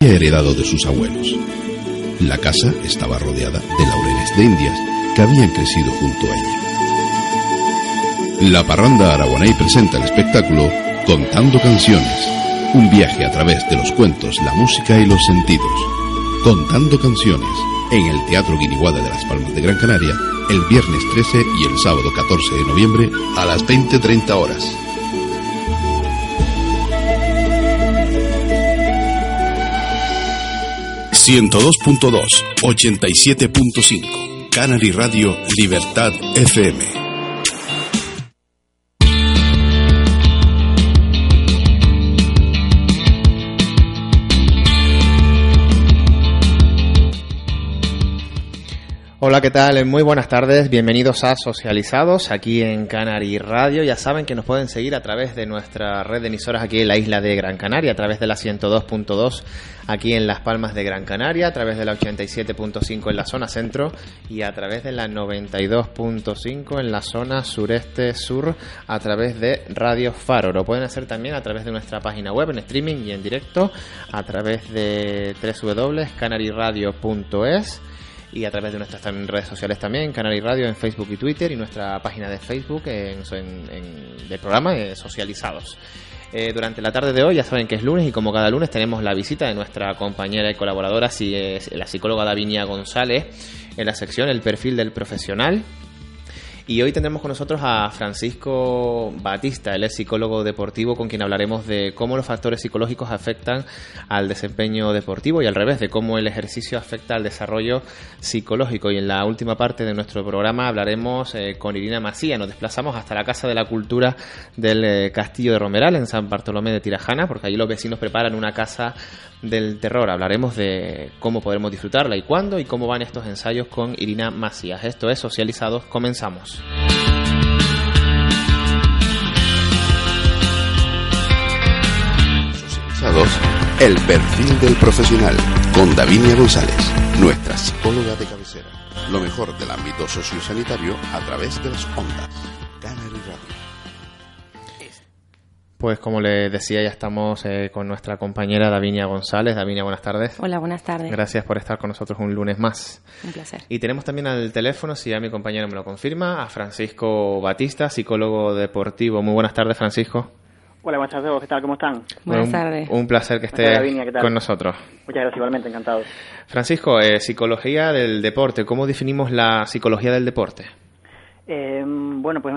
Heredado de sus abuelos. La casa estaba rodeada de laureles de indias que habían crecido junto a ella. La parranda Aragonay presenta el espectáculo Contando Canciones, un viaje a través de los cuentos, la música y los sentidos. Contando Canciones, en el Teatro Guiniguada de las Palmas de Gran Canaria, el viernes 13 y el sábado 14 de noviembre a las 20.30 horas. ...102.2, 87.5... Canary Radio Libertad FM. Hola, ¿qué tal? Muy buenas tardes, bienvenidos a Socializados aquí en Canary Radio. Ya saben que nos pueden seguir a través de nuestra red de emisoras aquí en la isla de Gran Canaria, a través de la 102.2 aquí en Las Palmas de Gran Canaria, a través de la 87.5 en la zona centro y a través de la 92.5 en la zona sureste sur a través de Radio Faro. Lo pueden hacer también a través de nuestra página web en streaming y en directo a través de www.canaryradio.es y a través de nuestras redes sociales también, Canal y Radio en Facebook y Twitter y nuestra página de Facebook en, en, del programa eh, Socializados. Eh, durante la tarde de hoy, ya saben que es lunes y como cada lunes tenemos la visita de nuestra compañera y colaboradora, la psicóloga Davinia González, en la sección El perfil del profesional. Y hoy tendremos con nosotros a Francisco Batista, él es psicólogo deportivo con quien hablaremos de cómo los factores psicológicos afectan al desempeño deportivo y al revés, de cómo el ejercicio afecta al desarrollo psicológico. Y en la última parte de nuestro programa hablaremos eh, con Irina Macía. Nos desplazamos hasta la Casa de la Cultura del eh, Castillo de Romeral en San Bartolomé de Tirajana, porque allí los vecinos preparan una casa del terror. Hablaremos de cómo podremos disfrutarla y cuándo y cómo van estos ensayos con Irina Macías. Esto es Socializados. Comenzamos. El perfil del profesional con Davinia González, nuestra psicóloga de cabecera. Lo mejor del ámbito sociosanitario a través de las ondas. Pues como les decía, ya estamos eh, con nuestra compañera Davinia González. Davinia, buenas tardes. Hola, buenas tardes. Gracias por estar con nosotros un lunes más. Un placer. Y tenemos también al teléfono, si ya mi compañero me lo confirma, a Francisco Batista, psicólogo deportivo. Muy buenas tardes, Francisco. Hola, buenas tardes, ¿qué tal? ¿Cómo están? Buenas tardes. Un placer que esté con nosotros. Muchas gracias, igualmente, encantado. Francisco, eh, psicología del deporte. ¿Cómo definimos la psicología del deporte? Eh, bueno, pues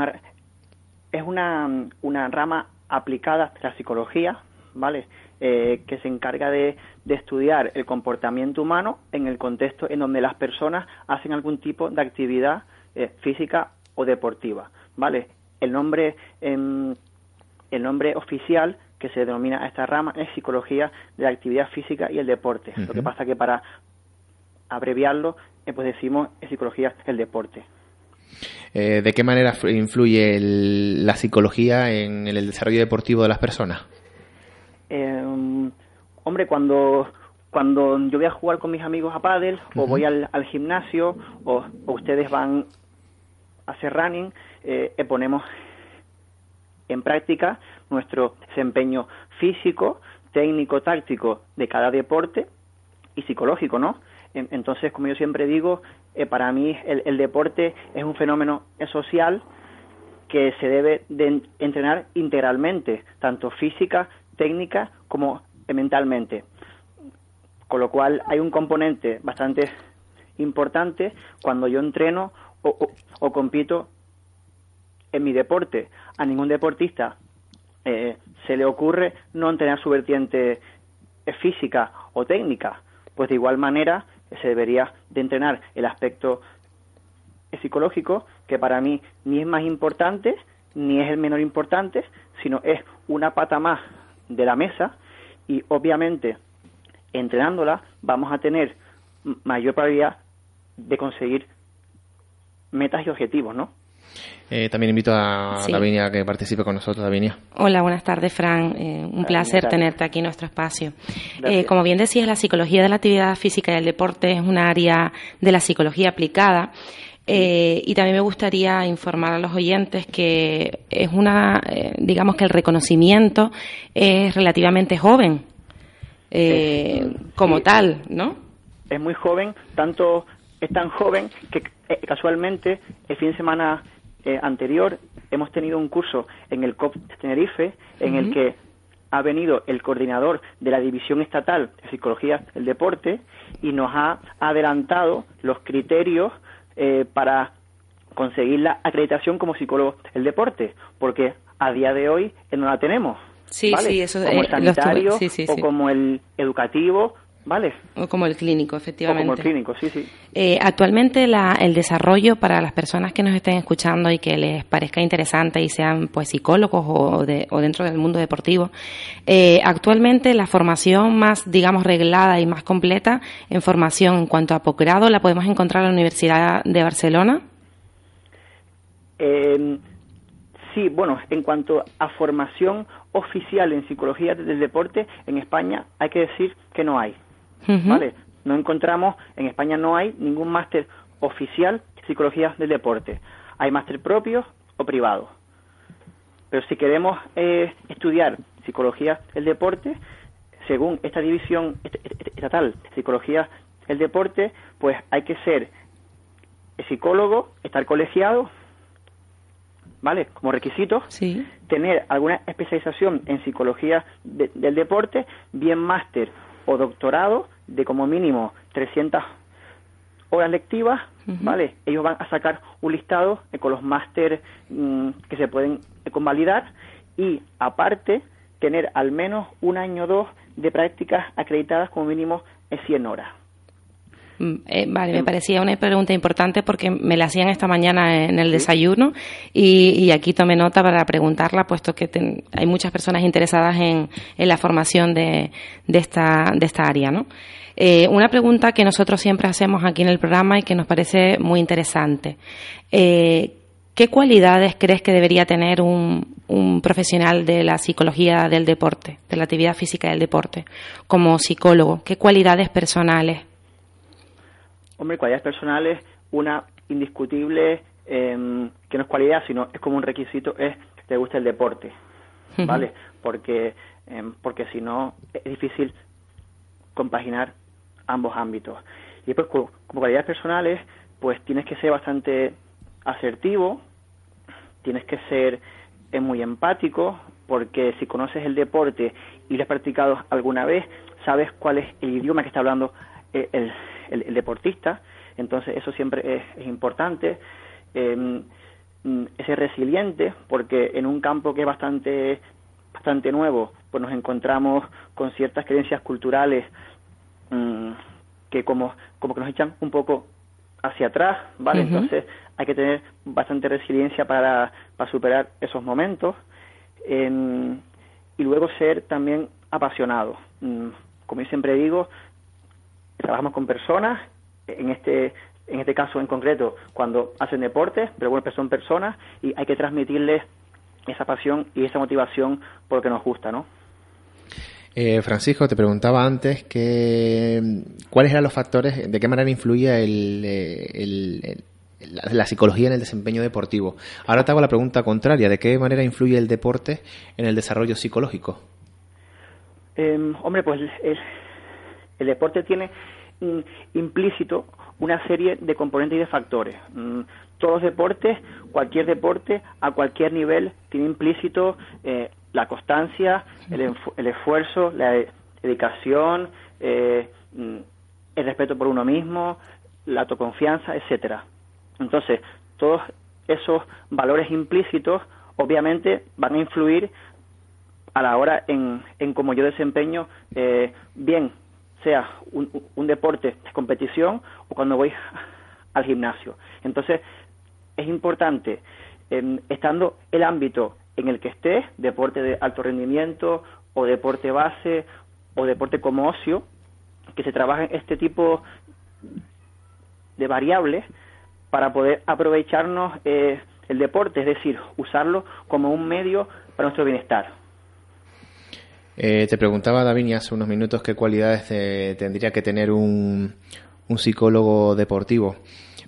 es una, una rama aplicada a la psicología, ¿vale? Eh, que se encarga de, estudiar el comportamiento humano en el contexto en donde las personas hacen algún tipo de actividad eh, física o deportiva, ¿vale? El nombre, em, el nombre oficial que se denomina a esta rama es psicología de la actividad física y el deporte. Lo que pasa que para abreviarlo, eh, pues decimos psicología del deporte. Eh, ¿De qué manera influye la psicología en el desarrollo deportivo de las personas? Em, hombre, cuando cuando yo voy a jugar con mis amigos a pádel o voy al, gimnasio o, ustedes van a hacer running, eh, eh, ponemos en práctica nuestro desempeño físico, técnico, táctico de cada deporte y psicológico, ¿no? Entonces, como yo siempre digo, eh, para mí el, deporte es un fenómeno social que se debe de entrenar integralmente, tanto física, técnica como mentalmente. Con lo cual hay un componente bastante importante cuando yo entreno o, compito en mi deporte. A ningún deportista eh, se le ocurre no entrenar su vertiente física o técnica. Pues de igual manera se debería de entrenar el aspecto psicológico, que para mí ni es más importante, ni es el menor importante, sino es una pata más de la mesa y obviamente entrenándola vamos a tener mayor probabilidad de conseguir metas y objetivos, ¿no? Eh, también invito a Davinia a que participe con nosotros, Davinia. Hola, buenas tardes, Fran. Eh, un placer tenerte aquí en nuestro espacio. Eh, como bien decías, la psicología de la actividad física y el deporte es un área de la psicología aplicada. y también me gustaría informar a los oyentes que es una, digamos que el reconocimiento es relativamente joven como tal, ¿no? Es muy joven, tanto es tan joven que casualmente el fin de semana eh, anterior hemos tenido un curso en el COP Tenerife en el que ha venido el coordinador de la División Estatal de Psicología del Deporte y nos ha adelantado los criterios eh, para conseguir la acreditación como psicólogo del deporte, porque a día de hoy eh, no la tenemos. Sí, sí, eso como el sanitario o como el educativo Vale. O como el clínico, efectivamente. como el clínico, sí, sí. Eh, actualmente la, el desarrollo para las personas que nos estén escuchando y que les parezca interesante y sean pues psicólogos o, de, o dentro del mundo deportivo, eh, actualmente la formación más, digamos, reglada y más completa en formación en cuanto a posgrado la podemos encontrar en la Universidad de Barcelona. Eh, sí, bueno, en cuanto a formación oficial en psicología del deporte, en España hay que decir que no hay. ¿Vale? No encontramos, en España no hay ningún máster oficial de psicología del deporte. Hay máster propios o privados. Pero si queremos eh, estudiar psicología del deporte, según esta división estatal psicología del deporte, pues hay que ser psicólogo, estar colegiado, ¿vale? Como requisito, tener alguna especialización en psicología del deporte, bien máster o doctorado de como mínimo 300 horas lectivas, ¿vale? Ellos van a sacar un listado con los máster mm, que se pueden convalidar y aparte tener al menos un año o dos de prácticas acreditadas como mínimo en 100 horas. Mm, eh, vale, me parecía una pregunta importante porque me la hacían esta mañana en el desayuno y, aquí tomé nota para preguntarla, puesto que hay muchas personas interesadas en, la formación de, esta, de esta área, ¿no? Eh, una pregunta que nosotros siempre hacemos aquí en el programa y que nos parece muy interesante. Eh, ¿Qué cualidades crees que debería tener un, un, profesional de la psicología del deporte, de la actividad física del deporte, como psicólogo? ¿Qué cualidades personales Hombre, cualidades personales, una indiscutible, em, que no es cualidad, sino es como un requisito, es que te guste el deporte, ¿vale? Porque, em, porque si no, es difícil compaginar ambos ámbitos. Y después, como, cualidades personales, pues tienes que ser bastante asertivo, tienes que ser eh, muy empático, porque si conoces el deporte y lo has practicado alguna vez, sabes cuál es el idioma que está hablando eh, el, el, deportista, entonces eso siempre es, importante. Eh, ese resiliente, porque en un campo que es bastante, bastante nuevo, pues nos encontramos con ciertas creencias culturales mm, que como, como que nos echan un poco hacia atrás, ¿vale? Entonces hay que tener bastante resiliencia para, para superar esos momentos em, y luego ser también apasionado. Mm, como yo siempre digo, trabajamos con personas, en este, en este caso en concreto, cuando hacen deporte, pero bueno, son personas y hay que transmitirles esa pasión y esa motivación porque nos gusta, ¿no? Eh, Francisco, te preguntaba antes que cuáles eran los factores, de qué manera influía el, eh, la, psicología en el desempeño deportivo. Ahora te hago la pregunta contraria, ¿de qué manera influye el deporte en el desarrollo psicológico? Em, hombre, pues el, el deporte tiene mm, implícito una serie de componentes y de factores. Mm, todos los deportes, cualquier deporte, a cualquier nivel, tiene implícito eh, la constancia, el, esfuerzo, la dedicación, eh, mm, el respeto por uno mismo, la autoconfianza, etcétera. Entonces, todos esos valores implícitos obviamente van a influir a la hora en, en cómo yo desempeño eh, bien sea un, deporte de competición o cuando voy al gimnasio. Entonces, es importante, estando el ámbito en el que esté, deporte de alto rendimiento o deporte base o deporte como ocio, que se trabajen este tipo de variables para poder aprovecharnos eh, el deporte, es decir, usarlo como un medio para nuestro bienestar. Eh, te preguntaba, David, hace unos minutos qué cualidades tendría que tener un, un, psicólogo deportivo.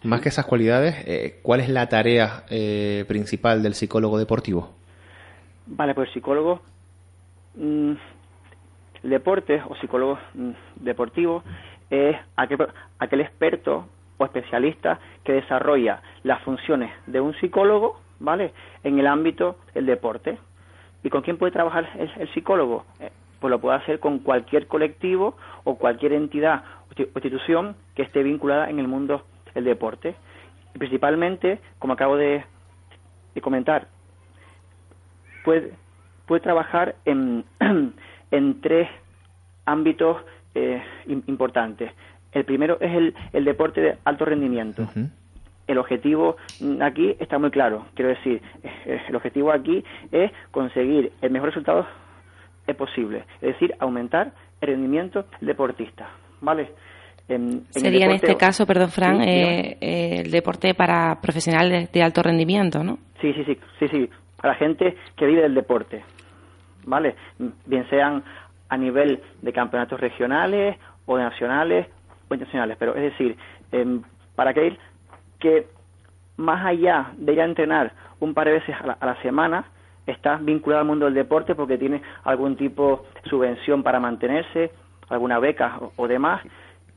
Más que esas cualidades, eh, ¿cuál es la tarea eh, principal del psicólogo deportivo? Vale, pues psicólogo mm, deporte o psicólogo mm, deportivo es aquel, aquel experto o especialista que desarrolla las funciones de un psicólogo, ¿vale? En el ámbito del deporte. ¿Y con quién puede trabajar el, psicólogo? Eh, pues lo puede hacer con cualquier colectivo o cualquier entidad o institución que esté vinculada en el mundo del deporte. Y principalmente, como acabo de, comentar, puede, trabajar en, en tres ámbitos eh, importantes. El primero es el, el deporte de alto rendimiento el objetivo aquí está muy claro. Quiero decir, eh, el objetivo aquí es conseguir el mejor resultado posible, es decir, aumentar el rendimiento deportista, ¿vale? Sería en este caso, perdón, Fran, eh, eh, el deporte para profesionales de alto rendimiento, ¿no? Sí, sí, sí, sí, sí, para gente que vive del deporte, ¿vale? Bien sean a nivel de campeonatos regionales o de nacionales o internacionales, pero es decir, em, para aquel que más allá de ir a entrenar un par de veces a la, semana, está vinculado al mundo del deporte porque tiene algún tipo de subvención para mantenerse, alguna beca o, demás.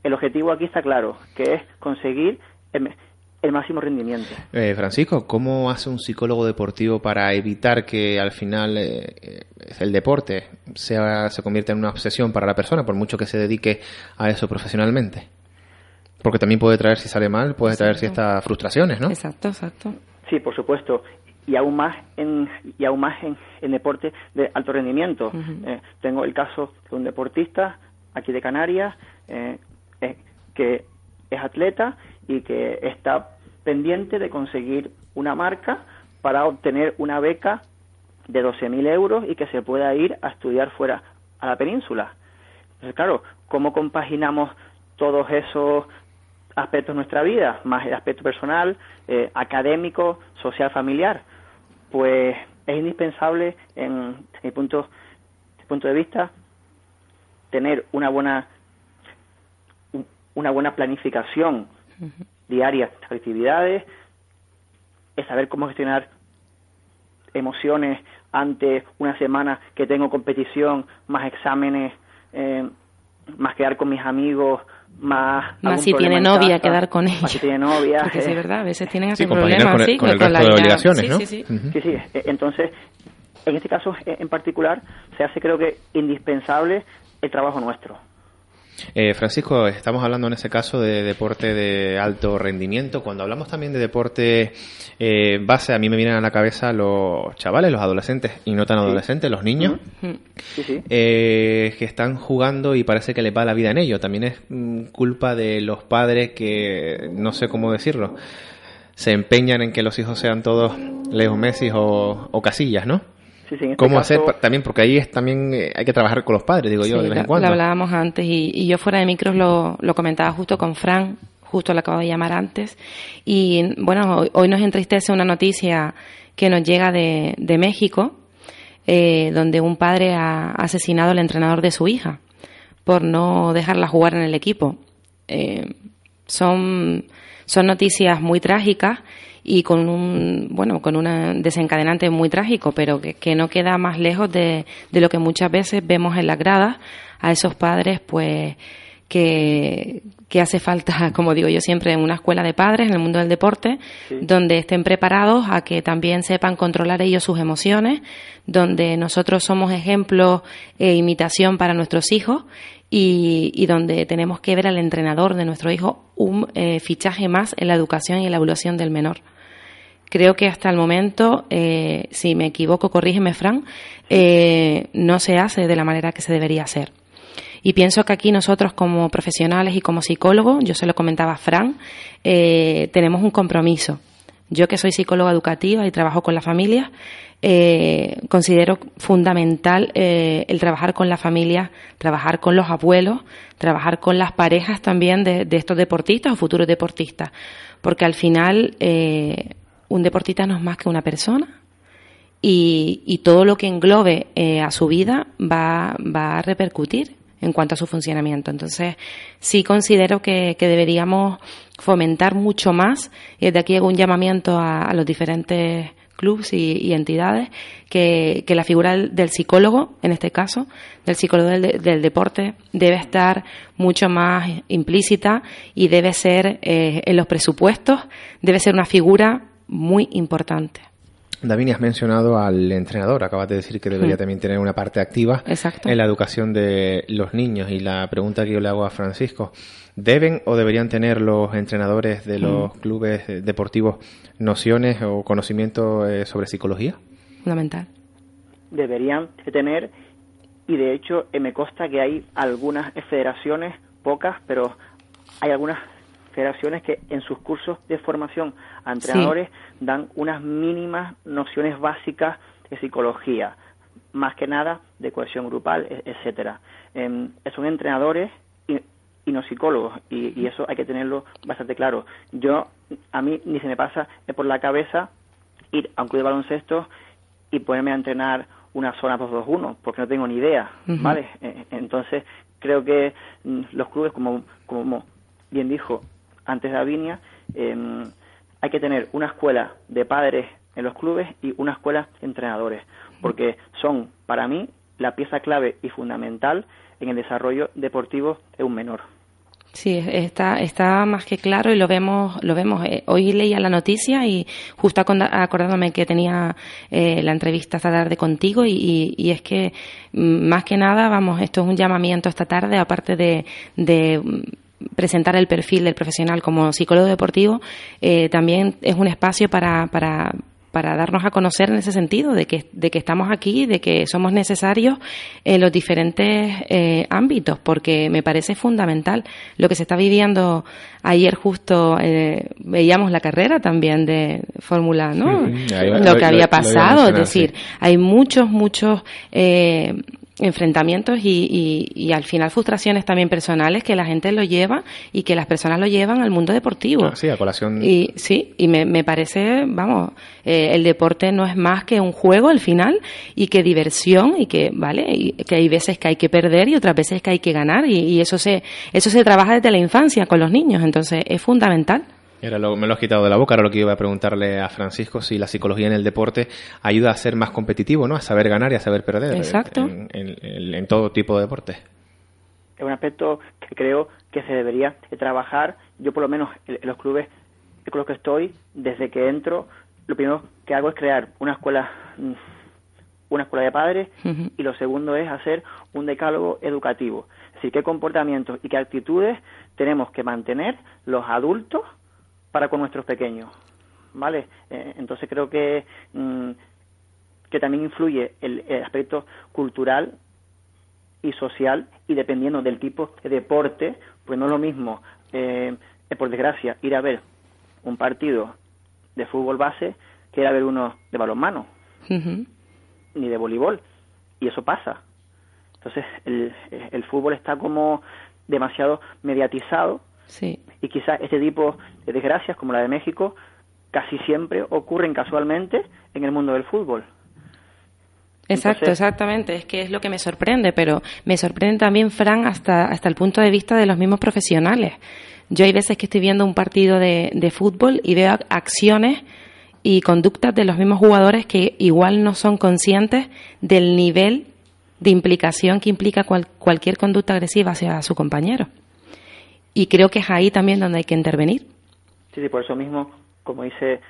El objetivo aquí está claro, que es conseguir el, máximo rendimiento. Eh, Francisco, ¿cómo hace un psicólogo deportivo para evitar que al final eh, eh, el deporte sea, se convierta en una obsesión para la persona, por mucho que se dedique a eso profesionalmente? Porque también puede traer, si sale mal, puede traer ciertas frustraciones, ¿no? Exacto, exacto. Sí, por supuesto. Y aún más en, y aún más en, deporte de alto rendimiento. Eh, tengo el caso de un deportista aquí de Canarias eh, eh, que es atleta y que está pendiente de conseguir una marca para obtener una beca de 12.000 euros y que se pueda ir a estudiar fuera a la península. Entonces, claro, ¿cómo compaginamos todos esos aspectos de nuestra vida, más el aspecto personal, eh, académico, social, familiar, pues es indispensable, en, mi punto, punto de vista, tener una buena una buena planificación diaria de actividades, es saber cómo gestionar emociones ante una semana que tengo competición, más exámenes, eh, más quedar con mis amigos, más, más si tiene novia, quedar con ella. Más si tiene novia. Porque sí, es verdad, a veces tienen ese problema, con sí, con, el resto de obligaciones, ¿no? Sí, sí, sí. sí, e, Entonces, en este caso en particular, se hace creo que indispensable el trabajo nuestro. Eh, Francisco, estamos hablando en ese caso de deporte de alto rendimiento. Cuando hablamos también de deporte eh, base, a mí me vienen a la cabeza los chavales, los adolescentes y no tan adolescentes, los niños, eh, que están jugando y parece que les va la vida en ello. También es mm, culpa de los padres que, no sé cómo decirlo, se empeñan en que los hijos sean todos Leo Messi o, o Casillas, ¿no? Este ¿Cómo hacer también? Porque ahí es también eh, hay que trabajar con los padres, digo yo, de vez en cuando. Lo hablábamos antes y, yo fuera de micros lo, lo comentaba justo con Fran, justo lo acabo de llamar antes. Y bueno, hoy, nos entristece una noticia que nos llega de, de México, eh, donde un padre ha asesinado al entrenador de su hija por no dejarla jugar en el equipo. Eh, son, son noticias muy trágicas y con un, bueno, con un desencadenante muy trágico, pero que, que no queda más lejos de, de, lo que muchas veces vemos en las gradas a esos padres, pues, que, que hace falta, como digo yo siempre, en una escuela de padres, en el mundo del deporte, donde estén preparados a que también sepan controlar ellos sus emociones, donde nosotros somos ejemplo e imitación para nuestros hijos y, y, donde tenemos que ver al entrenador de nuestro hijo un eh, fichaje más en la educación y la evaluación del menor. Creo que hasta el momento, eh, si me equivoco, corrígeme, Fran, eh, no se hace de la manera que se debería hacer. Y pienso que aquí nosotros como profesionales y como psicólogos, yo se lo comentaba a Fran, eh, tenemos un compromiso Yo que soy psicóloga educativa y trabajo con las familias, eh, considero fundamental el trabajar con la familia, trabajar con los abuelos, trabajar con las parejas también de, estos deportistas o futuros deportistas, porque al final un deportista no es más que una persona y, todo lo que englobe a su vida va, va a repercutir en cuanto a su funcionamiento. Entonces, sí considero que, deberíamos fomentar mucho más, y desde aquí hago un llamamiento a los diferentes clubs y, entidades que, la figura del, psicólogo, en este caso, del psicólogo del, deporte, debe estar mucho más implícita y debe ser eh, en los presupuestos, debe ser una figura muy importante. David, has mencionado al entrenador, acabas de decir que debería hmm. también tener una parte activa en la educación de los niños y la pregunta que yo le hago a Francisco, ¿deben o deberían tener los entrenadores de los hmm. clubes deportivos nociones o conocimiento eh, sobre psicología? Fundamental. Deberían tener y de hecho eh, me consta que hay algunas federaciones, pocas, pero hay algunas federaciones que en sus cursos de formación a entrenadores dan unas mínimas nociones básicas de psicología, más que nada de cohesión grupal, e-, etcétera. Eh, son entrenadores y, no psicólogos y, eso hay que tenerlo bastante claro. Yo a mí ni se me pasa por la cabeza ir a un club de baloncesto y ponerme a entrenar una zona 2-2-1 porque no tengo ni idea, ¿vale? E-, entonces creo que mm, los clubes como como bien dijo antes de Avinia, em, hay que tener una escuela de padres en los clubes y una escuela de entrenadores, porque son, para mí, la pieza clave y fundamental en el desarrollo deportivo de un menor. Sí, está, está más que claro y lo vemos, lo vemos. Eh, hoy leía la noticia y justo acordándome que tenía eh, la entrevista esta tarde contigo y, es que mm, más que nada, vamos, esto es un llamamiento esta tarde, aparte de presentar el perfil del profesional como psicólogo deportivo, eh, también es un espacio para, para, para darnos a conocer en ese sentido, de que, de que estamos aquí, de que somos necesarios en los diferentes eh, ámbitos, porque me parece fundamental lo que se está viviendo. Ayer justo eh, veíamos la carrera también de Fórmula, ¿no? lo que había pasado, es decir, hay muchos, muchos eh, enfrentamientos y, y, al final frustraciones también personales que la gente lo lleva y que las personas lo llevan al mundo deportivo. Ah, sí, a colación. Y sí, y me, me parece, vamos, eh, el deporte no es más que un juego al final y que diversión y que, ¿vale? Y que hay veces que hay que perder y otras veces que hay que ganar y, y eso se, eso se trabaja desde la infancia con los niños, entonces es fundamental. Era lo, me lo has quitado de la boca, ahora lo que iba a preguntarle a Francisco, si la psicología en el deporte ayuda a ser más competitivo, ¿no? A saber ganar y a saber perder. Exacto. En, todo tipo de deporte. Es un aspecto que creo que se debería trabajar. Yo, por lo menos, en los clubes con los que estoy, desde que entro, lo primero que hago es crear una escuela mm, una escuela de padres y lo segundo es hacer un decálogo educativo. Es decir, qué comportamientos y qué actitudes tenemos que mantener los adultos para con nuestros pequeños, ¿vale? Eh, entonces creo que, mm, que también influye el, aspecto cultural y social y dependiendo del tipo de deporte, pues no es lo mismo, eh, por desgracia, ir a ver un partido de fútbol base que ir a ver uno de balonmano, ni de voleibol, y eso pasa. Entonces el, el fútbol está como demasiado mediatizado Sí. Y quizás este tipo de desgracias, como la de México, casi siempre ocurren casualmente en el mundo del fútbol. Exacto, exactamente. Es que es lo que me sorprende, pero me sorprende también, Fran, hasta, hasta el punto de vista de los mismos profesionales. Yo hay veces que estoy viendo un partido de, de fútbol y veo acciones y conductas de los mismos jugadores que igual no son conscientes del nivel de implicación que implica cualquier conducta agresiva hacia su compañero. Y creo que es ahí también donde hay que intervenir. Sí, sí, por eso mismo, como dice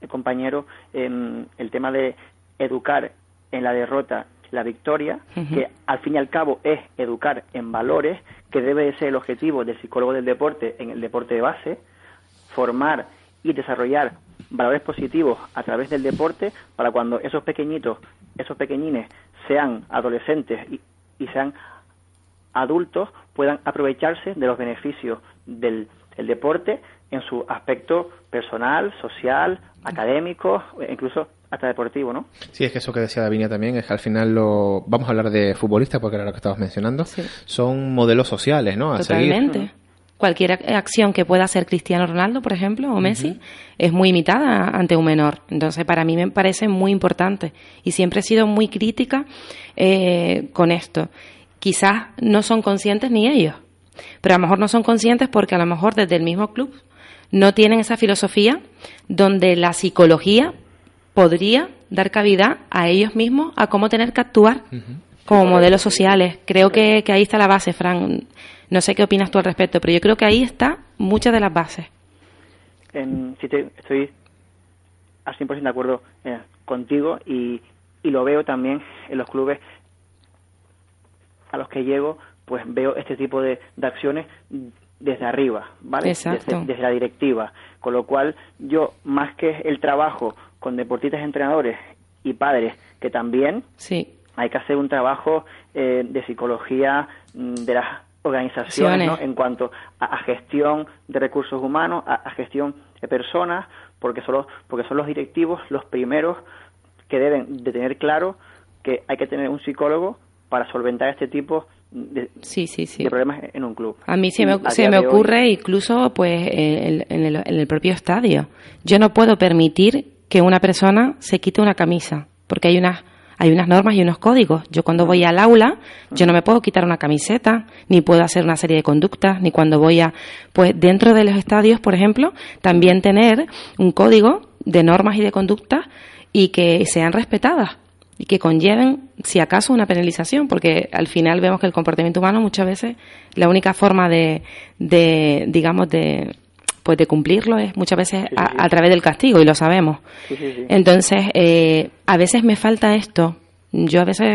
el compañero, em, el tema de educar en la derrota la victoria, que al fin y al cabo es educar en valores, que debe de ser el objetivo del psicólogo del deporte en el deporte de base, formar y desarrollar valores positivos a través del deporte para cuando esos pequeñitos, esos pequeñines sean adolescentes y, y sean adultos puedan aprovecharse de los beneficios del, el deporte en su aspecto personal, social, académico, e incluso hasta deportivo, ¿no? Sí, es que eso que decía Davinia también es que al final lo vamos a hablar de futbolistas porque era lo que estabas mencionando, son modelos sociales, ¿no? A Totalmente. Cualquier acción que pueda hacer Cristiano Ronaldo, por ejemplo, o Messi, es muy imitada ante un menor. Entonces, para mí me parece muy importante y siempre he sido muy crítica eh, con esto. Quizás no son conscientes ni ellos, pero a lo mejor no son conscientes porque a lo mejor desde el mismo club no tienen esa filosofía donde la psicología podría dar cabida a ellos mismos a cómo tener que actuar como modelos sociales. Creo que, ahí está la base, Fran. No sé qué opinas tú al respecto, pero yo creo que ahí está muchas de las bases. En, sí, estoy al 100% de acuerdo eh, contigo y, y lo veo también en los clubes a los que llego, pues veo este tipo de, acciones desde arriba, ¿vale? Desde, desde, la directiva. Con lo cual, yo, más que el trabajo con deportistas, entrenadores y padres, que también sí hay que hacer un trabajo eh, de psicología mm, de las organizaciones en cuanto a, gestión de recursos humanos, a, gestión de personas, porque son, los, porque son los directivos los primeros que deben de tener claro que hay que tener un psicólogo para solventar este tipo de, sí, sí, sí. de problemas en un club. A mí se me, se me ocurre incluso pues en el, en el propio estadio. Yo no puedo permitir que una persona se quite una camisa, porque hay unas hay unas normas y unos códigos. Yo cuando voy al aula, yo no me puedo quitar una camiseta, ni puedo hacer una serie de conductas, ni cuando voy a, pues dentro de los estadios, por ejemplo, también tener un código de normas y de conductas y que sean respetadas y que conlleven, si acaso, una penalización, porque al final vemos que el comportamiento humano muchas veces la única forma de, de digamos, de, pues de cumplirlo es muchas veces a, través del castigo y lo sabemos. Entonces, eh, a veces me falta esto. Yo a veces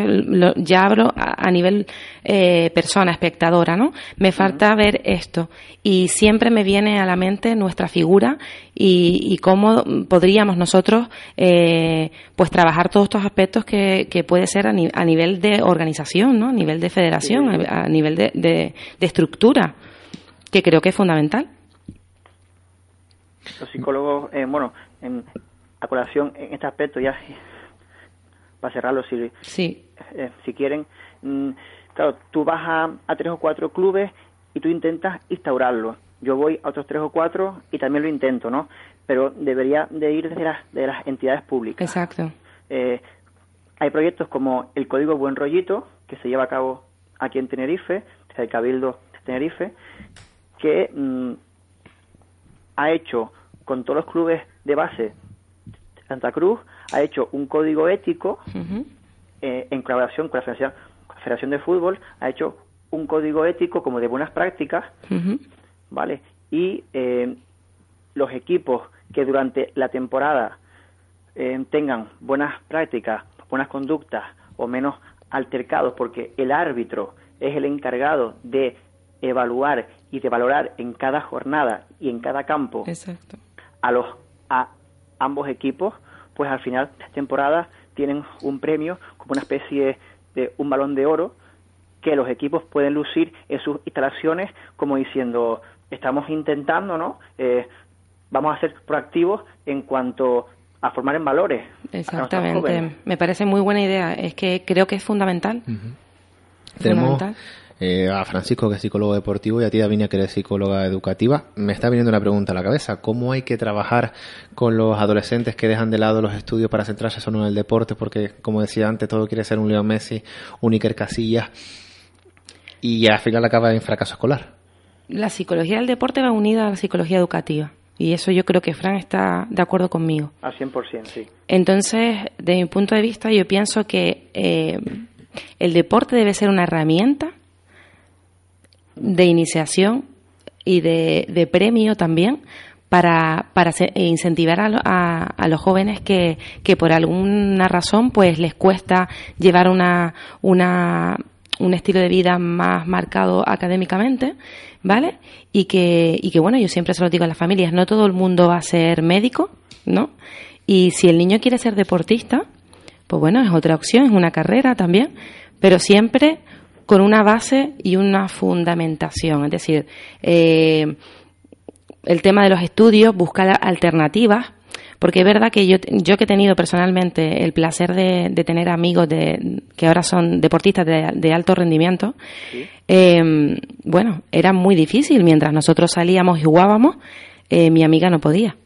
ya hablo a, nivel eh, persona, espectadora, ¿no? Me falta ver esto. Y siempre me viene a la mente nuestra figura y, cómo podríamos nosotros eh, pues trabajar todos estos aspectos que, que puede ser a, nivel de organización, ¿no? A nivel de federación, a, nivel de, de estructura, que creo que es fundamental los psicólogos, eh, bueno, en, a colación en este aspecto ya para cerrarlo si, sí. Eh, si quieren, mm, claro, tú vas a, a, tres o cuatro clubes y tú intentas instaurarlo. Yo voy a otros tres o cuatro y también lo intento, ¿no? Pero debería de ir desde las, de las entidades públicas. Exacto. Eh, hay proyectos como el Código Buen Rollito, que se lleva a cabo aquí en Tenerife, el Cabildo de Tenerife, que mm, ha hecho con todos los clubes de base Santa Cruz, ha hecho un código ético eh, en colaboración con la Federación, de Fútbol, ha hecho un código ético como de buenas prácticas, ¿vale? Y eh, los equipos que durante la temporada eh, tengan buenas prácticas, buenas conductas o menos altercados, porque el árbitro es el encargado de evaluar y de valorar en cada jornada y en cada campo a los a ambos equipos, pues al final de temporada tienen un premio como una especie de un balón de oro que los equipos pueden lucir en sus instalaciones como diciendo estamos intentando, ¿no? Eh, vamos a ser proactivos en cuanto a formar en valores. Exactamente. Me parece muy buena idea. Es que creo que es fundamental. fundamental. Eh, a Francisco, que es psicólogo deportivo, y a ti, Davinia, que eres psicóloga educativa, me está viniendo una pregunta a la cabeza. ¿Cómo hay que trabajar con los adolescentes que dejan de lado los estudios para centrarse solo en el deporte? Porque, como decía antes, todo quiere ser un Leo Messi, un Iker Casillas, y al final acaba en fracaso escolar. La psicología del deporte va unida a la psicología educativa. Y eso yo creo que Fran está de acuerdo conmigo. Al 100%, sí. Entonces, de mi punto de vista, yo pienso que eh, el deporte debe ser una herramienta de iniciación y de, premio también para, para incentivar a, a, los jóvenes que, que, por alguna razón pues les cuesta llevar una, una, un estilo de vida más marcado académicamente, ¿vale? Y que, y que bueno, yo siempre se lo digo a las familias, no todo el mundo va a ser médico, ¿no? Y si el niño quiere ser deportista, pues bueno, es otra opción, es una carrera también, pero siempre con una base y una fundamentación. Es decir, eh, el tema de los estudios, buscar alternativas, porque es verdad que yo, yo que he tenido personalmente el placer de, tener amigos de, que ahora son deportistas de, alto rendimiento, em, bueno, era muy difícil. Mientras nosotros salíamos y jugábamos, eh, mi amiga no podía.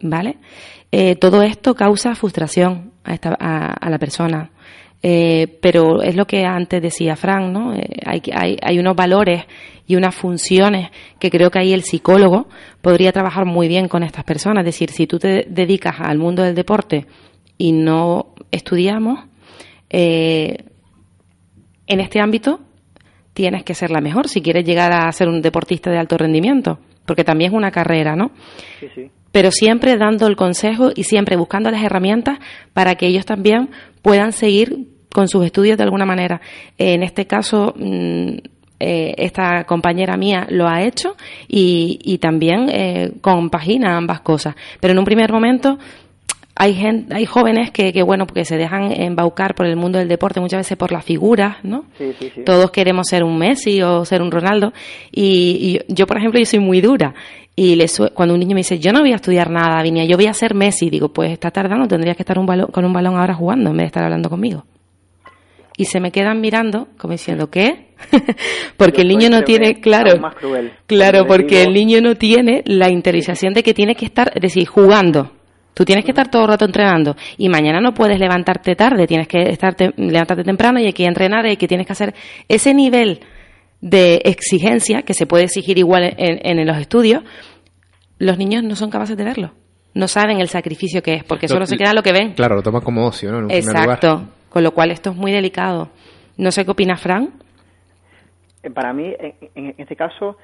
¿Vale? Eh, todo esto causa frustración a, esta, a la persona. Eh, pero es lo que antes decía Frank, ¿no? Eh, hay, hay, hay, unos valores y unas funciones que creo que ahí el psicólogo podría trabajar muy bien con estas personas. Es decir, si tú te dedicas al mundo del deporte y no estudiamos, eh, en este ámbito tienes que ser la mejor si quieres llegar a ser un deportista de alto rendimiento, porque también es una carrera, ¿no? Sí, sí pero siempre dando el consejo y siempre buscando las herramientas para que ellos también puedan seguir con sus estudios de alguna manera. En este caso, mm, eh, esta compañera mía lo ha hecho y, también eh, compagina ambas cosas. Pero en un primer momento hay gente, hay jóvenes que, que, bueno porque se dejan embaucar por el mundo del deporte muchas veces por las figuras no sí, sí, sí. todos queremos ser un Messi o ser un Ronaldo y, y, yo por ejemplo yo soy muy dura y cuando un niño me dice, yo no voy a estudiar nada, Vinia, yo voy a ser Messi, digo, pues está tardando, tendrías que estar un con un balón ahora jugando en vez de estar hablando conmigo. Y se me quedan mirando como diciendo, ¿qué? porque el niño no tiene, claro, claro, porque el niño no tiene la interiorización de que tiene que estar, es decir, jugando. Tú tienes que estar todo el rato entrenando y mañana no puedes levantarte tarde, tienes que estarte, levantarte temprano y hay que entrenar y que tienes que hacer ese nivel de exigencia que se puede exigir igual en, en, los estudios, los niños no son capaces de verlo. No saben el sacrificio que es, porque solo se queda lo que ven. Claro, lo toman como ocio, ¿no? Exacto. Con lo cual esto es muy delicado. No sé qué opina Fran. Eh, para mí, en, este caso,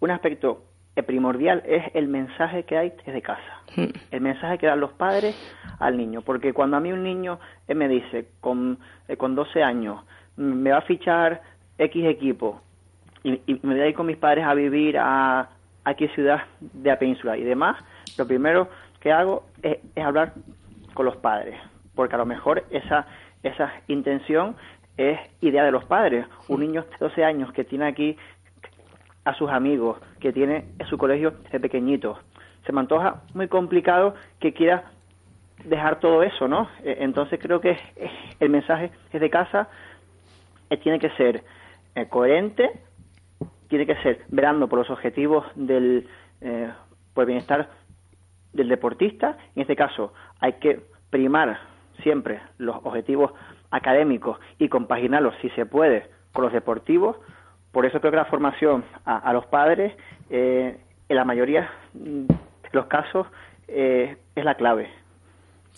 un aspecto primordial es el mensaje que hay desde casa. Mm. El mensaje que dan los padres al niño. Porque cuando a mí un niño eh, me dice, con, eh, con 12 años, me va a fichar X equipo, y, me voy a ir con mis padres a vivir a aquí ciudad de la península y demás, lo primero que hago es, hablar con los padres, porque a lo mejor esa, esa intención es idea de los padres. Un niño de 12 años que tiene aquí a sus amigos, que tiene en su colegio de pequeñito, se me antoja muy complicado que quiera dejar todo eso, ¿no? E, entonces creo que el mensaje de casa, eh, tiene que ser eh, coherente, tiene que ser velando por los objetivos del eh, por el bienestar del deportista. En este caso, hay que primar siempre los objetivos académicos y compaginarlos, si se puede, con los deportivos. Por eso creo que la formación a, los padres, eh, en la mayoría de los casos, eh, es la clave.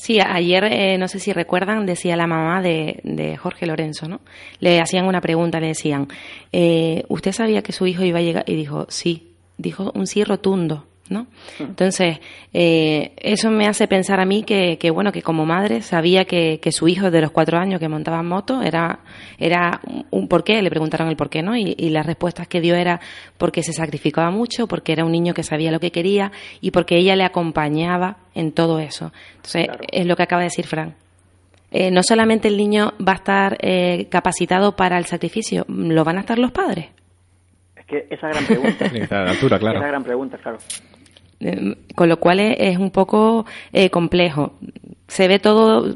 Sí, ayer, eh, no sé si recuerdan, decía la mamá de, de, Jorge Lorenzo, ¿no? Le hacían una pregunta, le decían, eh, ¿usted sabía que su hijo iba a llegar? Y dijo, sí, dijo un sí rotundo. ¿No? Entonces, eh, eso me hace pensar a mí que, que bueno, que como madre sabía que, que, su hijo de los cuatro años que montaba moto era, era un por qué, le preguntaron el por qué, ¿no? Y, y las respuestas que dio era porque se sacrificaba mucho, porque era un niño que sabía lo que quería y porque ella le acompañaba en todo eso. Entonces, es lo que acaba de decir Frank. Eh, no solamente el niño va a estar eh, capacitado para el sacrificio, lo van a estar los padres. Es que esa gran pregunta. altura, claro. Esa gran pregunta, claro. Eh, con lo cual es, un poco eh, complejo. Se ve todo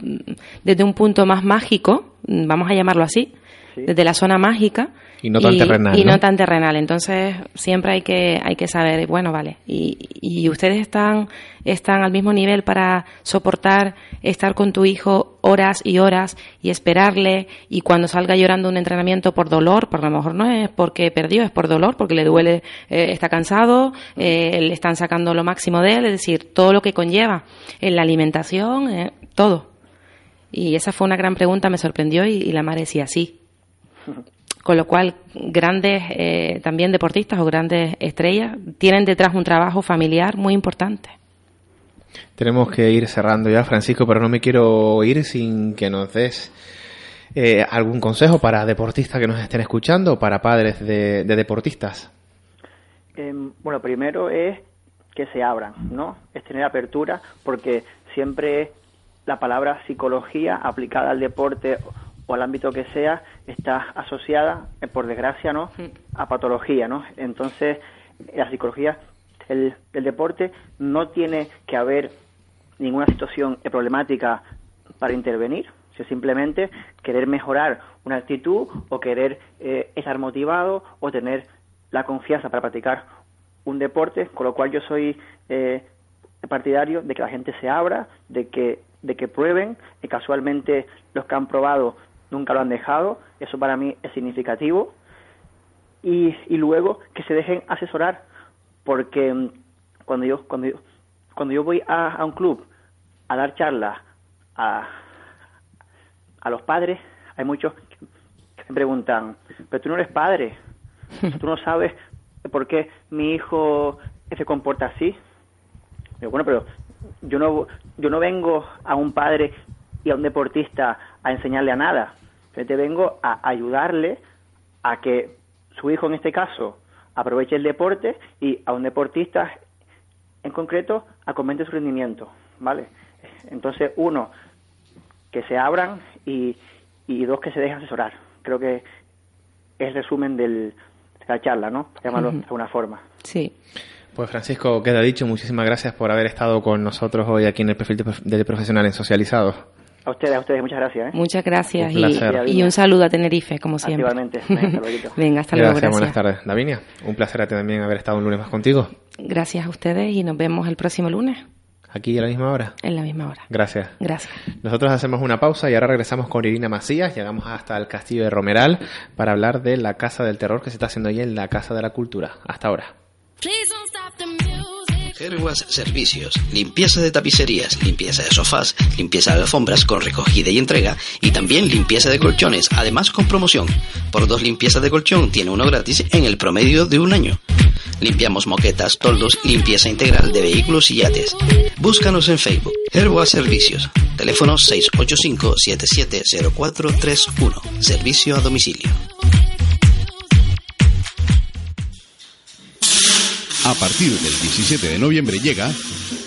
desde un punto más mágico, vamos a llamarlo así, desde la zona mágica, y no tan terrenal. Y ¿no? tan terrenal. Entonces, siempre hay que, hay que saber, bueno, vale, y, y ustedes están, están al mismo nivel para soportar estar con tu hijo horas y horas y esperarle y cuando salga llorando un entrenamiento por dolor, por lo mejor no es porque perdió, es por dolor, porque le duele, eh, está cansado, eh, le están sacando lo máximo de él, es decir, todo lo que conlleva en la alimentación, eh, todo. Y esa fue una gran pregunta, me sorprendió y, y la madre decía sí. Con lo cual, grandes eh, también deportistas o grandes estrellas tienen detrás un trabajo familiar muy importante. Tenemos que ir cerrando ya, Francisco, pero no me quiero ir sin que nos des eh, algún consejo para deportistas que nos estén escuchando o para padres de, deportistas. Em, bueno, primero es que se abran, ¿no? Es tener apertura, porque siempre la palabra psicología aplicada al deporte o al ámbito que sea está asociada, eh, por desgracia, ¿no? a patología, ¿no? Entonces, la psicología el, deporte, no tiene que haber ninguna situación problemática para intervenir, si simplemente querer mejorar una actitud o querer eh, estar motivado o tener la confianza para practicar un deporte, con lo cual yo soy eh, partidario de que la gente se abra, de que, de que prueben, y casualmente los que han probado nunca lo han dejado, eso para mí es significativo, y, y luego que se dejen asesorar, porque mm, cuando yo, cuando yo, cuando yo voy a, un club a dar charlas a, a los padres, hay muchos que me preguntan, pero tú no eres padre, tú no sabes por qué mi hijo se comporta así. Bueno, pero yo no, yo no vengo a un padre y a un deportista a enseñarle a nada. Yo te vengo a ayudarle a que su hijo, en este caso, aproveche el deporte y a un deportista en concreto a su rendimiento, ¿vale? Entonces, uno, que se abran y, y dos, que se dejen asesorar. Creo que es el resumen del, de la charla, ¿no? Llamarlo de alguna forma. Sí. Pues Francisco, queda dicho, muchísimas gracias por haber estado con nosotros hoy aquí en el perfil de profesionales socializados. A ustedes, a ustedes, muchas gracias. ¿eh? Muchas gracias y, un saludo a Tenerife, como siempre. Igualmente. Venga, hasta luego. Gracias, buenas tardes. Davinia, un placer también haber estado un lunes más contigo. Gracias a ustedes y nos vemos el próximo lunes. ¿Aquí a la misma hora? En la misma hora. Gracias. Gracias. Nosotros hacemos una pausa y ahora regresamos con Irina Macías. Llegamos hasta el castillo de Romeral para hablar de la Casa del Terror que se está haciendo ahí en la Casa de la Cultura. Hasta ahora. Herwas Servicios, limpieza de tapicerías, limpieza de sofás, limpieza de alfombras con recogida y entrega y también limpieza de colchones, además con promoción. Por dos limpiezas de colchón tiene uno gratis en el promedio de un año. Limpiamos moquetas, toldos, limpieza integral de vehículos y yates. Búscanos en Facebook. Herboa Servicios. Teléfono 685-770431. Servicio a domicilio. A partir del 17 de noviembre llega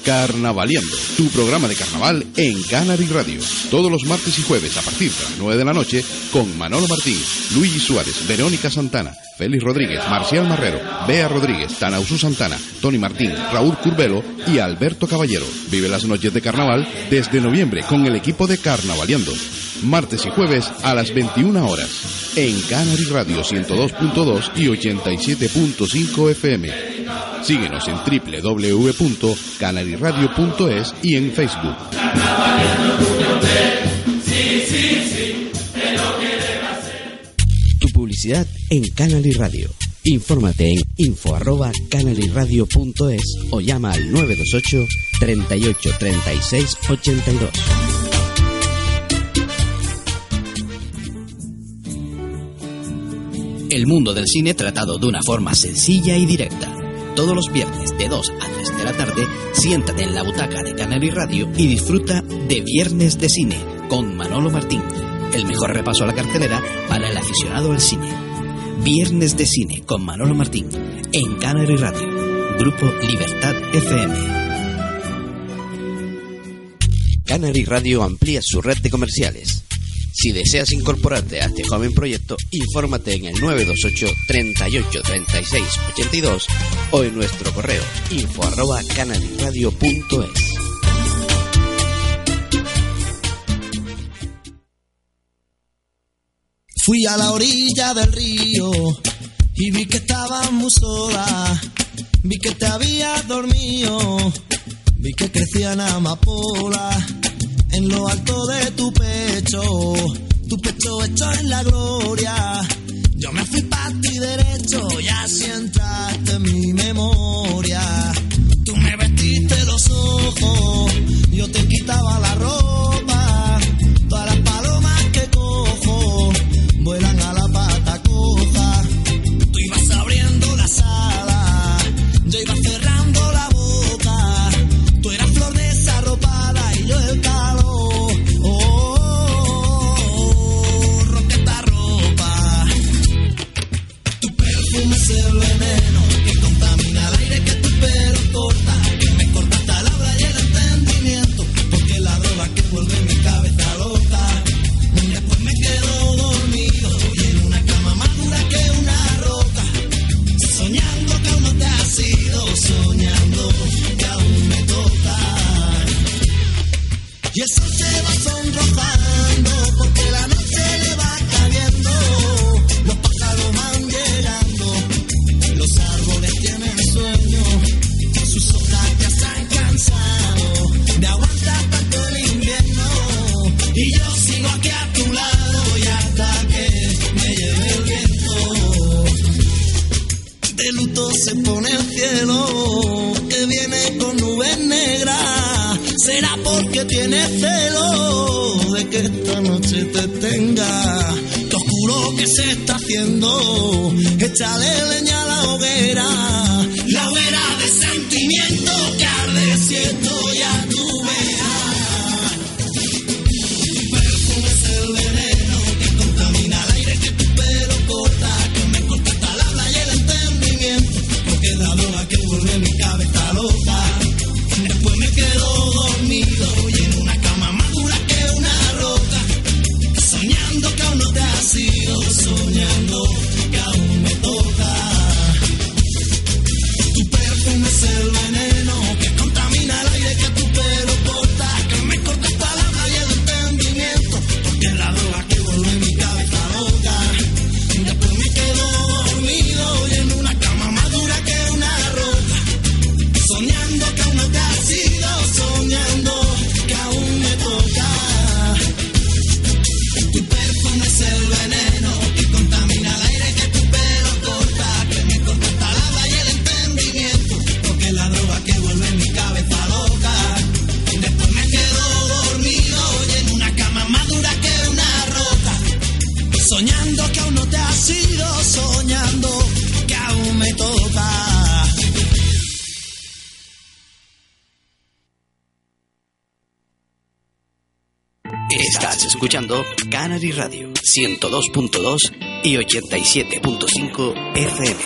Carnavaleando, tu programa de carnaval en Canary Radio. Todos los martes y jueves a partir de las 9 de la noche con Manolo Martín, Luigi Suárez, Verónica Santana, Félix Rodríguez, Marcial Marrero, Bea Rodríguez, Tanausu Santana, Tony Martín, Raúl Curbelo y Alberto Caballero. Vive las noches de carnaval desde noviembre con el equipo de Carnavaleando. Martes y jueves a las 21 horas en Canary Radio 102.2 y 87.5 FM. Síguenos en www.canaryradio.es y en Facebook. Tu publicidad en Canary Radio. Infórmate en info o llama al 928 38 36 82. El mundo del cine tratado de una forma sencilla y directa. Todos los viernes de 2 a 3 de la tarde, siéntate en la butaca de Canal Radio y disfruta de Viernes de Cine con Manolo Martín, el mejor repaso a la cartelera para el aficionado al cine. Viernes de Cine con Manolo Martín en Canal Radio, Grupo Libertad FM. Canary Radio amplía su red de comerciales si deseas incorporarte a este joven proyecto, infórmate en el 928 38 36 82 o en nuestro correo info arroba Fui a la orilla del río y vi que estabas muy sola, vi que te habías dormido, vi que crecían amapolas en lo alto de tu pecho, tu pecho hecho en la gloria. Yo me fui para ti derecho y así entraste en mi memoria. Tú me vestiste los ojos, yo te quitaba la ropa. Escuchando Canary Radio 102.2 y 87.5 FM.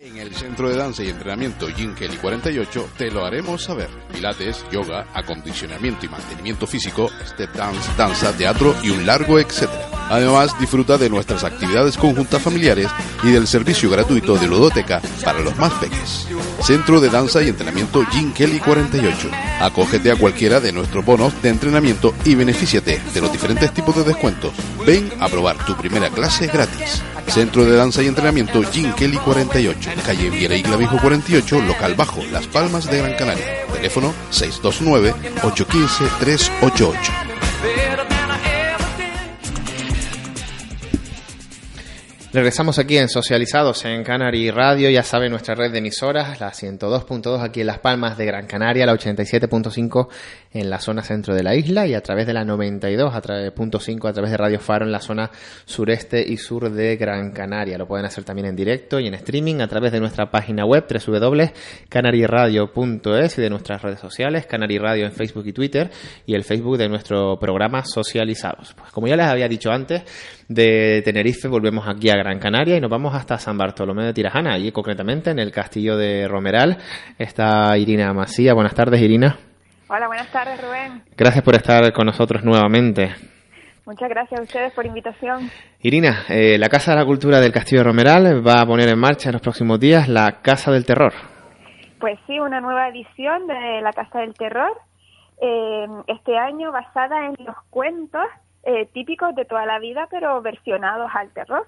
En el Centro de Danza y Entrenamiento Jim Kelly 48 te lo haremos saber. Pilates, yoga, acondicionamiento y mantenimiento físico, step dance, danza, teatro y un largo etcétera. Además, disfruta de nuestras actividades conjuntas familiares y del servicio gratuito de ludoteca para los más pequeños. Centro de Danza y Entrenamiento Jim Kelly 48. Acógete a cualquiera de nuestros bonos de entrenamiento y benefíciate de los diferentes tipos de descuentos. Ven a probar tu primera clase gratis. Centro de Danza y Entrenamiento Jim Kelly 48, calle Viera y Clavijo 48, local bajo, Las Palmas de Gran Canaria. Teléfono 629-815-388. Regresamos aquí en Socializados en Canary Radio, ya saben nuestra red de emisoras, la 102.2 aquí en Las Palmas de Gran Canaria, la 87.5 en la zona centro de la isla y a través de la 92.5 a través de Radio Faro en la zona sureste y sur de Gran Canaria. Lo pueden hacer también en directo y en streaming a través de nuestra página web www.canaryradio.es y de nuestras redes sociales, Canary Radio en Facebook y Twitter y el Facebook de nuestro programa Socializados. Pues como ya les había dicho antes, de Tenerife volvemos aquí a Gran Canaria y nos vamos hasta San Bartolomé de Tirajana, allí concretamente en el castillo de Romeral. Está Irina Masía. Buenas tardes, Irina. Hola, buenas tardes, Rubén. Gracias por estar con nosotros nuevamente. Muchas gracias a ustedes por invitación. Irina, eh, la Casa de la Cultura del Castillo de Romeral va a poner en marcha en los próximos días la Casa del Terror. Pues sí, una nueva edición de la Casa del Terror, eh, este año basada en los cuentos eh, típicos de toda la vida, pero versionados al terror.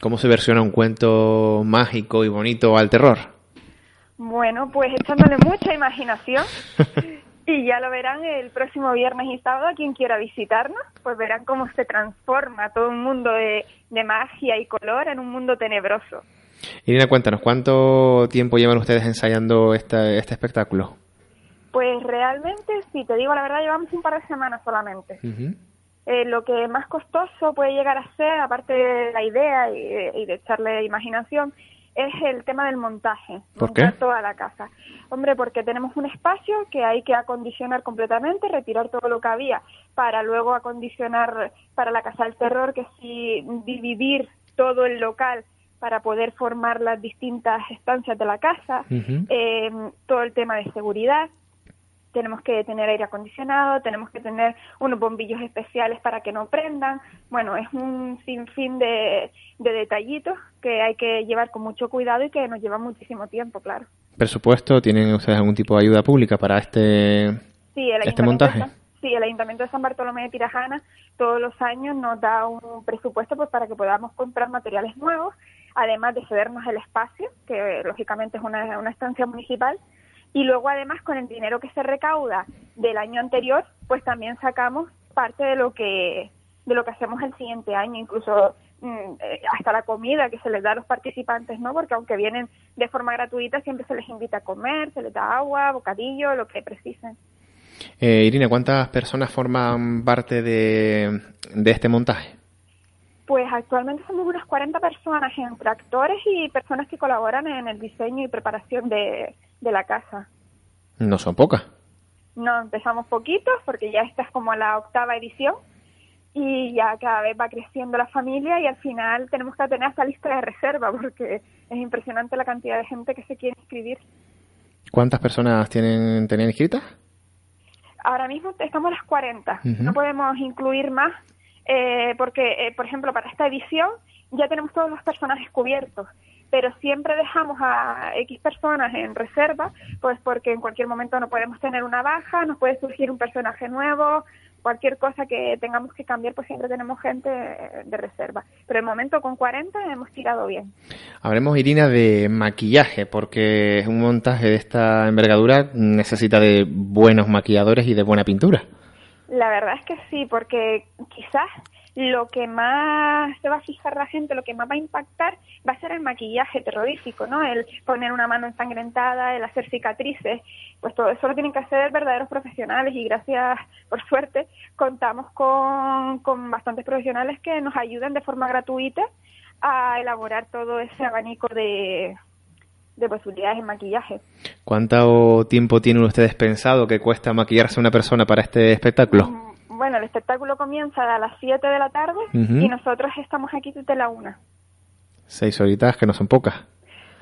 ¿Cómo se versiona un cuento mágico y bonito al terror? Bueno, pues echándole mucha imaginación. Y ya lo verán el próximo viernes y sábado, quien quiera visitarnos, pues verán cómo se transforma todo un mundo de, de magia y color en un mundo tenebroso. Irina, cuéntanos, ¿cuánto tiempo llevan ustedes ensayando esta- este espectáculo? Pues realmente, si te digo la verdad, llevamos un par de semanas solamente. Ujú. Eh, lo que más costoso puede llegar a ser, aparte de la idea y, y de echarle imaginación, es el tema del montaje. ¿Por montar qué? toda la casa. Hombre, porque tenemos un espacio que hay que acondicionar completamente, retirar todo lo que había para luego acondicionar para la casa del terror, que sí dividir todo el local para poder formar las distintas estancias de la casa, eh, todo el tema de seguridad tenemos que tener aire acondicionado, tenemos que tener unos bombillos especiales para que no prendan. Bueno, es un sinfín de, de detallitos que hay que llevar con mucho cuidado y que nos lleva muchísimo tiempo, claro. ¿Presupuesto? ¿Tienen ustedes algún tipo de ayuda pública para este, Sí, el este montaje? sí, el Ayuntamiento de San Bartolomé de Tirajana todos los años nos da un presupuesto pues para que podamos comprar materiales nuevos, además de cedernos el espacio, que lógicamente es una, una estancia municipal, y luego además con el dinero que se recauda del año anterior, pues también sacamos parte de lo que de lo que hacemos el siguiente año, incluso mm, eh, hasta la comida que se les da a los participantes, ¿no? Porque aunque vienen de forma gratuita, siempre se les invita a comer, se les da agua, bocadillo, lo que precisen. Eh, Irina, ¿cuántas personas forman parte de, de este montaje? Pues actualmente somos unas 40 personas entre actores y personas que colaboran en el diseño y preparación de, de la casa. No son pocas. No empezamos poquitos porque ya esta es como la octava edición y ya cada vez va creciendo la familia y al final tenemos que tener hasta lista de reserva porque es impresionante la cantidad de gente que se quiere inscribir. ¿Cuántas personas tienen, tenían inscritas? Ahora mismo estamos las 40, Ujú. no podemos incluir más eh, porque, eh, por ejemplo, para esta edición ya tenemos todos los personajes cubiertos, pero siempre dejamos a X personas en reserva, pues porque en cualquier momento no podemos tener una baja, nos puede surgir un personaje nuevo, cualquier cosa que tengamos que cambiar, pues siempre tenemos gente eh, de reserva. Pero de momento con 40 hemos tirado bien. Hablemos, Irina, de maquillaje, porque un montaje de esta envergadura necesita de buenos maquilladores y de buena pintura. La verdad es que sí, porque quizás lo que más se va a fijar la gente, lo que más va a impactar, va a ser el maquillaje terrorífico, ¿no? El poner una mano ensangrentada, el hacer cicatrices, pues todo eso lo tienen que hacer verdaderos profesionales y gracias, por suerte, contamos con, con bastantes profesionales que nos ayudan de forma gratuita a elaborar todo ese abanico de, de posibilidades en maquillaje. ¿Cuánto tiempo tienen ustedes pensado que cuesta maquillarse una persona para este espectáculo? Bueno, el espectáculo comienza a las 7 de la tarde y nosotros estamos aquí desde la 1. Seis horitas, que no son pocas.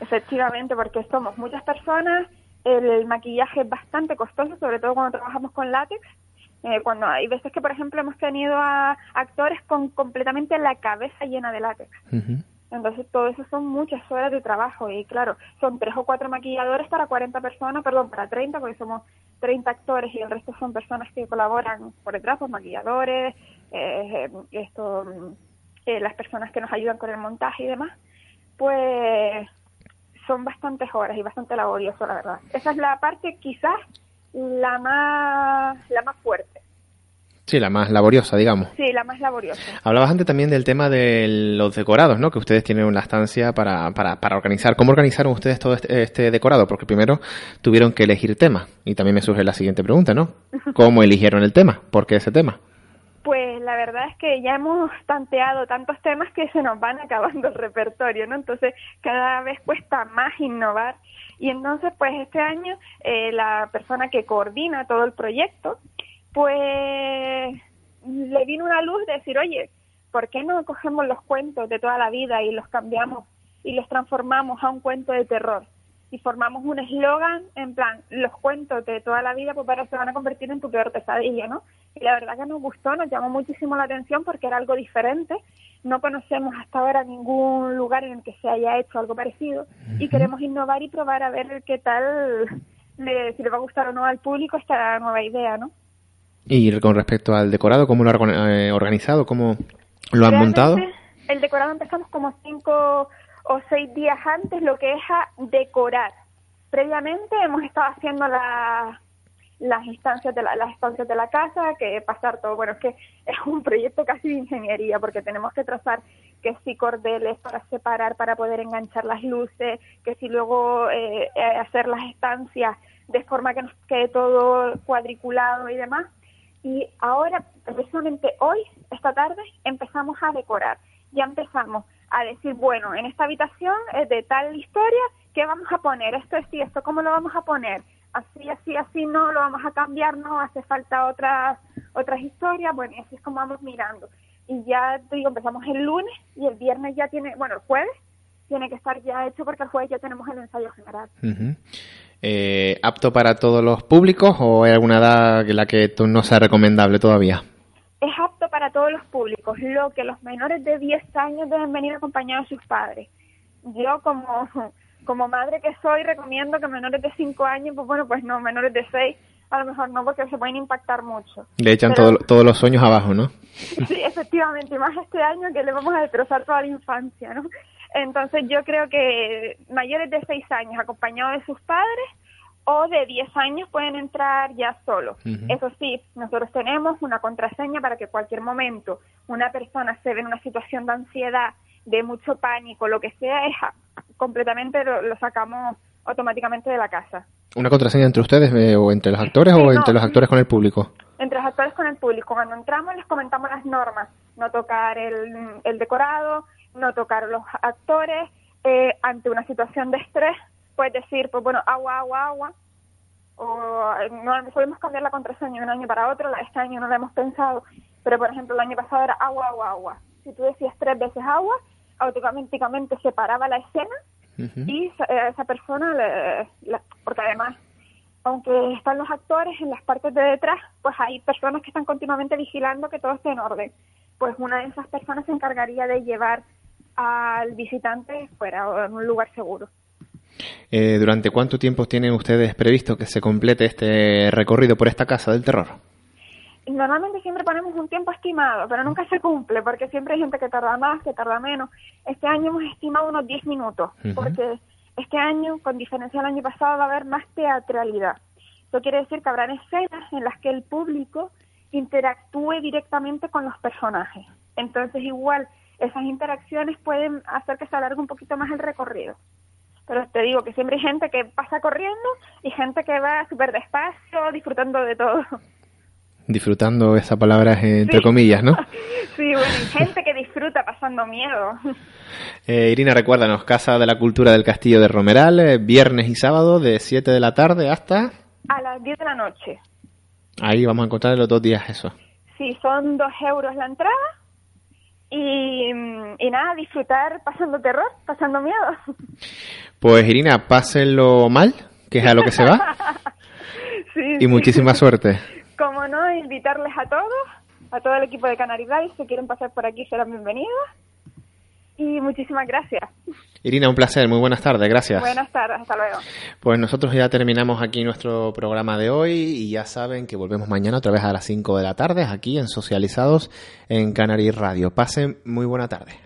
Efectivamente, porque somos muchas personas, el maquillaje es bastante costoso, sobre todo cuando trabajamos con látex. Eh, cuando hay veces que, por ejemplo, hemos tenido a actores con completamente la cabeza llena de látex. Entonces, todo eso son muchas horas de trabajo y, claro, son tres o cuatro maquilladores para 40 personas, perdón, para 30, porque somos 30 actores y el resto son personas que colaboran por detrás, pues maquilladores, eh, esto, mm, eh, las personas que nos ayudan con el montaje y demás. Pues son bastantes horas y bastante laborioso, la verdad. Esa es la parte quizás la más, la más fuerte. Sí, la más laboriosa, digamos. Sí, la más laboriosa. Hablabas antes también del tema de los decorados, ¿no? Que ustedes tienen una estancia para, para, para organizar. ¿Cómo organizaron ustedes todo este, este decorado? Porque primero tuvieron que elegir tema. Y también me surge la siguiente pregunta, ¿no? ¿Cómo eligieron el tema? ¿Por qué ese tema? Pues la verdad es que ya hemos tanteado tantos temas que se nos van acabando el repertorio, ¿no? Entonces cada vez cuesta más innovar. Y entonces, pues este año eh, la persona que coordina todo el proyecto, pues le vino una luz de decir, oye, ¿por qué no cogemos los cuentos de toda la vida y los cambiamos y los transformamos a un cuento de terror? Y formamos un eslogan en plan, los cuentos de toda la vida pues se van a convertir en tu peor pesadilla, ¿no? Y la verdad que nos gustó, nos llamó muchísimo la atención porque era algo diferente. No conocemos hasta ahora ningún lugar en el que se haya hecho algo parecido y queremos innovar y probar a ver qué tal, le- si le va a gustar o no al público esta nueva idea, ¿no? Y con respecto al decorado, ¿cómo lo han eh, organizado? ¿Cómo lo han Realmente, montado? El decorado empezamos como cinco o seis días antes, lo que es a decorar. Previamente hemos estado haciendo la- las instancias de la, las estancias de la casa, que pasar todo, bueno, es que es un proyecto casi de ingeniería, porque tenemos que trazar que si cordeles para separar, para poder enganchar las luces, que si luego eh, eh, hacer las estancias de forma que nos quede todo cuadriculado y demás. Y ahora, precisamente hoy, esta tarde, empezamos a decorar. Ya empezamos a decir, bueno, en esta habitación es de tal historia, ¿qué vamos a poner? Esto, esto y esto, ¿cómo lo vamos a poner? Así, así, así, no, lo vamos a cambiar, no, hace falta otras, otras historias, bueno, y así es como vamos mirando. Y ya, digo, empezamos el lunes y el viernes ya tiene, bueno, el jueves tiene que estar ya hecho porque el jueves ya tenemos el ensayo general. Ujú. Eh, ¿Apto para todos los públicos o hay alguna edad en la que no sea recomendable todavía? Es apto para todos los públicos, lo que los menores de 10 años deben venir acompañados de sus padres. Yo como, como madre que soy recomiendo que menores de 5 años, pues bueno, pues no, menores de 6 a lo mejor no, porque se pueden impactar mucho. Le echan todos los sueños abajo, ¿no? Sí, efectivamente, y más este año que le vamos a destrozar toda la infancia, ¿no? Entonces yo creo que mayores de 6 años acompañados de sus padres o de 10 años pueden entrar ya solos. Eso sí, nosotros tenemos una contraseña para que cualquier momento una persona se ve en una situación de ansiedad, de mucho pánico, lo que sea, es completamente lo sacamos automáticamente de la casa. ¿Una contraseña entre ustedes eh, o entre los actores o entre los actores con el público? Entre los actores con el público. Cuando entramos les comentamos las normas. No tocar el, el decorado, no tocar los actores. Eh, ante una situación de estrés, puedes decir, pues bueno, agua, agua, agua. O eh, no podemos cambiar la contraseña de un año para otro. Este año no lo hemos pensado. Pero, por ejemplo, el año pasado era agua, agua, agua. Si tú decías tres veces agua, automáticamente se paraba la escena y esa persona, le, porque además, aunque están los actores en las partes de detrás, pues hay personas que están continuamente vigilando que todo esté en orden. Pues una de esas personas se encargaría de llevar al visitante fuera o en un lugar seguro. Eh, ¿Durante cuánto tiempo tienen ustedes previsto que se complete este recorrido por esta casa del terror? Normalmente siempre ponemos un tiempo estimado, pero nunca se cumple porque siempre hay gente que tarda más, que tarda menos. Este año hemos estimado unos 10 minutos, porque este año, con diferencia del año pasado, va a haber más teatralidad. Eso quiere decir que habrá escenas en las que el público interactúe directamente con los personajes. Entonces, igual, esas interacciones pueden hacer que se alargue un poquito más el recorrido. Pero te digo que siempre hay gente que pasa corriendo y gente que va súper despacio, disfrutando de todo disfrutando esa palabra entre comillas, ¿no? Sí, bueno, y gente que disfruta pasando miedo. Eh, Irina, recuérdanos, Casa de la Cultura del Castillo de Romeral, eh, viernes y sábado de 7 de la tarde hasta... A las 10 de la noche. Ahí vamos a encontrar los dos días eso. Sí, son dos euros la entrada y, y nada, disfrutar pasando terror, pasando miedo. Pues Irina, pásenlo mal, que es a lo que se va. sí, y muchísima suerte como no, invitarles a todos, a todo el equipo de Canary si quieren pasar por aquí serán bienvenidos. Y muchísimas gracias. Irina, un placer, muy buenas tardes, gracias. Buenas tardes, hasta luego. Pues nosotros ya terminamos aquí nuestro programa de hoy y ya saben que volvemos mañana otra vez a las 5 de la tarde aquí en Socializados en Canary Radio. Pasen muy buena tarde.